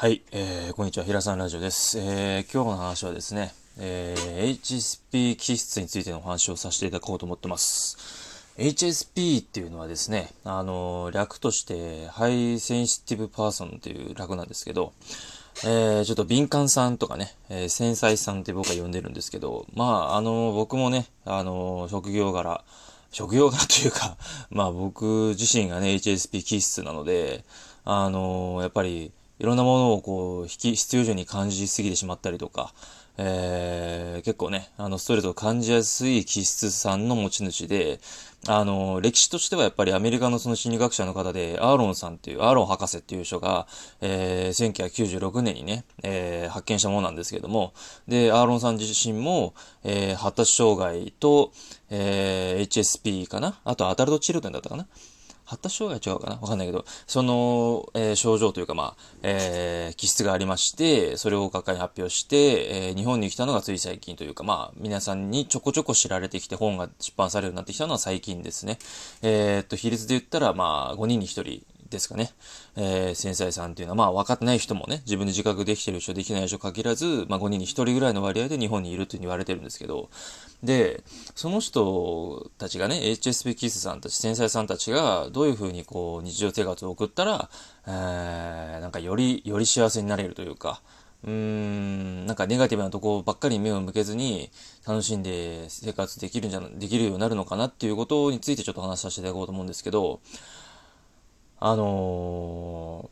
はい、えー、こんにちは、平さんラジオです。えー、今日の話はですね、えー、HSP 気質についてのお話をさせていただこうと思ってます。HSP っていうのはですね、あの略として、 High Sensitive Person という略なんですけど、えー、ちょっと敏感さんとかね、えー、繊細さんって僕は呼んでるんですけど、まあ、あの僕もね、あの職業柄、職業柄というか、まあ僕自身がね、HSP 気質なので、あのやっぱり、いろんなものをこう、引き必要以上に感じすぎてしまったりとか、えー、結構ね、あの、ストレートを感じやすい気質さんの持ち主で、あの、歴史としてはやっぱりアメリカのその心理学者の方で、アーロンさんっていう、アーロン博士っていう人が、えー、1996年にね、えー、発見したものなんですけども、で、アーロンさん自身も、えー、発達障害と、えー、HSP かな？あとアダルトチルドンだったかな？発達障害違うかな？わかんないけど、その、えー、症状というか、まあ、えー、気質がありまして、それを学会に発表して、えー、日本に来たのがつい最近というか、まあ、皆さんにちょこちょこ知られてきて本が出版されるようになってきたのは最近ですね。えー、っと、比率で言ったら、まあ、5人に1人ですかね。えー、繊細さんっていうのは、まあ分かってない人もね、自分で自覚できてる人、できない人限らず、まあ5人に1人ぐらいの割合で日本にいるというふうに言われてるんですけど、で、その人たちがね、HSP キスさんたち、繊細さんたちが、どういうふうにこう、日常生活を送ったら、えー、なんかより、より幸せになれるというか、うーん、なんかネガティブなとこばっかり目を向けずに楽しんで生活できるんじゃ、できるようになるのかなっていうことについてちょっと話させていただこうと思うんですけど、あの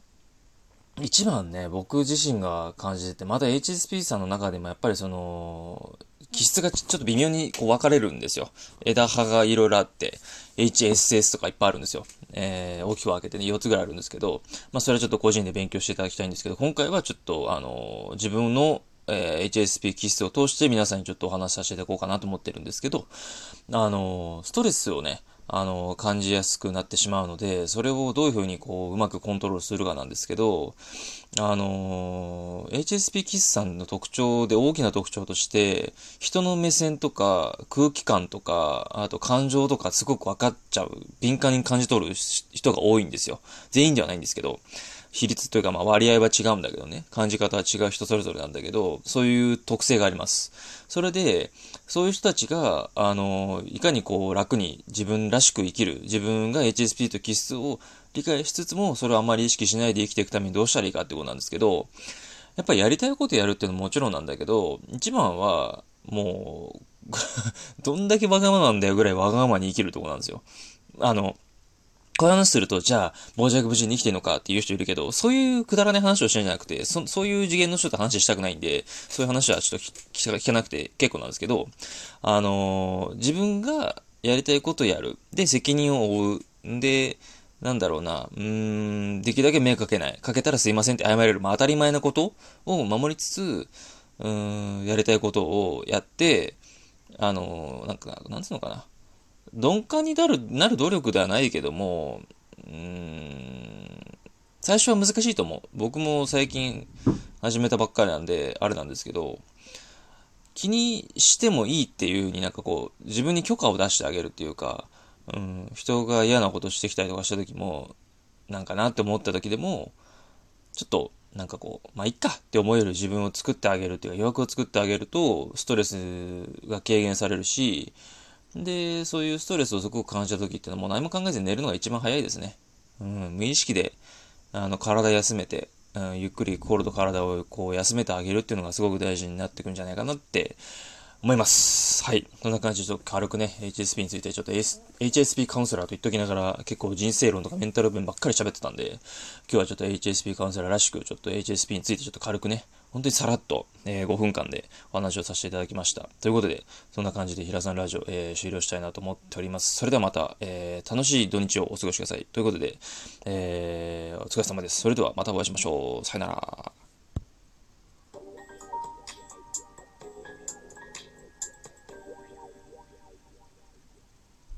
ー、一番ね、僕自身が感じてて、また HSP さんの中でもやっぱりその、気質がちょっと微妙にこう分かれるんですよ。枝葉がいろいろあって、HSS とかいっぱいあるんですよ。えー、大きく分けてね、4つぐらいあるんですけど、まあそれはちょっと個人で勉強していただきたいんですけど、今回はちょっと、あのー、自分のえー、HSP 気質を通して皆さんにちょっとお話しさせていただこうかなと思ってるんですけど、あのー、ストレスをね、あの、感じやすくなってしまうので、それをどういうふうにこう、うまくコントロールするかなんですけど、あの、HSP キスさんの特徴で大きな特徴として、人の目線とか空気感とか、あと感情とかすごく分かっちゃう、敏感に感じ取る人が多いんですよ。全員ではないんですけど、比率というかまあ割合は違うんだけどね、感じ方は違う人それぞれなんだけど、そういう特性があります。それで、そういう人たちが、あの、いかにこう楽に自分らしく生きる、自分が HSP と気質を理解しつつも、それをあんまり意識しないで生きていくためにどうしたらいいかってことなんですけど、やっぱりやりたいことやるっていうのももちろんなんだけど、一番は、もう どんだけわがままなんだよぐらいわがままに生きるとこなんですよ。あの、こういう話すると、じゃあ、傍若無人に生きてるのかっていう人いるけど、そういうくだらない話をしてるんじゃなくて、そそういう次元の人と話したくないんで、そういう話はちょっと聞かなくて結構なんですけど、あのー、自分がやりたいことやる。で、責任を負う。んで、なんだろうな、うーん、できるだけ迷惑かけない。かけたらすいませんって謝れる。まあ当たり前なことを守りつつ、うーん、やりたいことをやって、あのー、なんか、なんつうのかな。鈍感になる、なる努力ではないけども、うん、最初は難しいと思う。僕も最近始めたばっかりなんで、あれなんですけど、気にしてもいいっていう風になんかこう、自分に許可を出してあげるっていうか、うん、人が嫌なことしてきたりとかした時も、なんかなって思った時でも、ちょっと、なんかこう、まあ、いっかって思える自分を作ってあげるっていうか、余白を作ってあげると、ストレスが軽減されるし、で、そういうストレスをすごく感じた時っていうのはもう何も考えずに寝るのが一番早いですね。うん、無意識で、あの、体休めて、うん、ゆっくり心と体をこう休めてあげるっていうのがすごく大事になってくるんじゃないかなって思います。はい。こんな感じでちょっと軽くね、HSP についてちょっと、S、HSP カウンセラーと言っときながら結構人生論とかメンタル分ばっかり喋ってたんで、今日はちょっと HSP カウンセラーらしく、ちょっと HSP についてちょっと軽くね、本当にさらっと、えー、5分間でお話をさせていただきました。ということで、そんな感じで平さんラジオ、えー、終了したいなと思っております。それではまた、えー、楽しい土日をお過ごしください。ということで、えー、お疲れ様です。それではまたお会いしましょう。さよなら。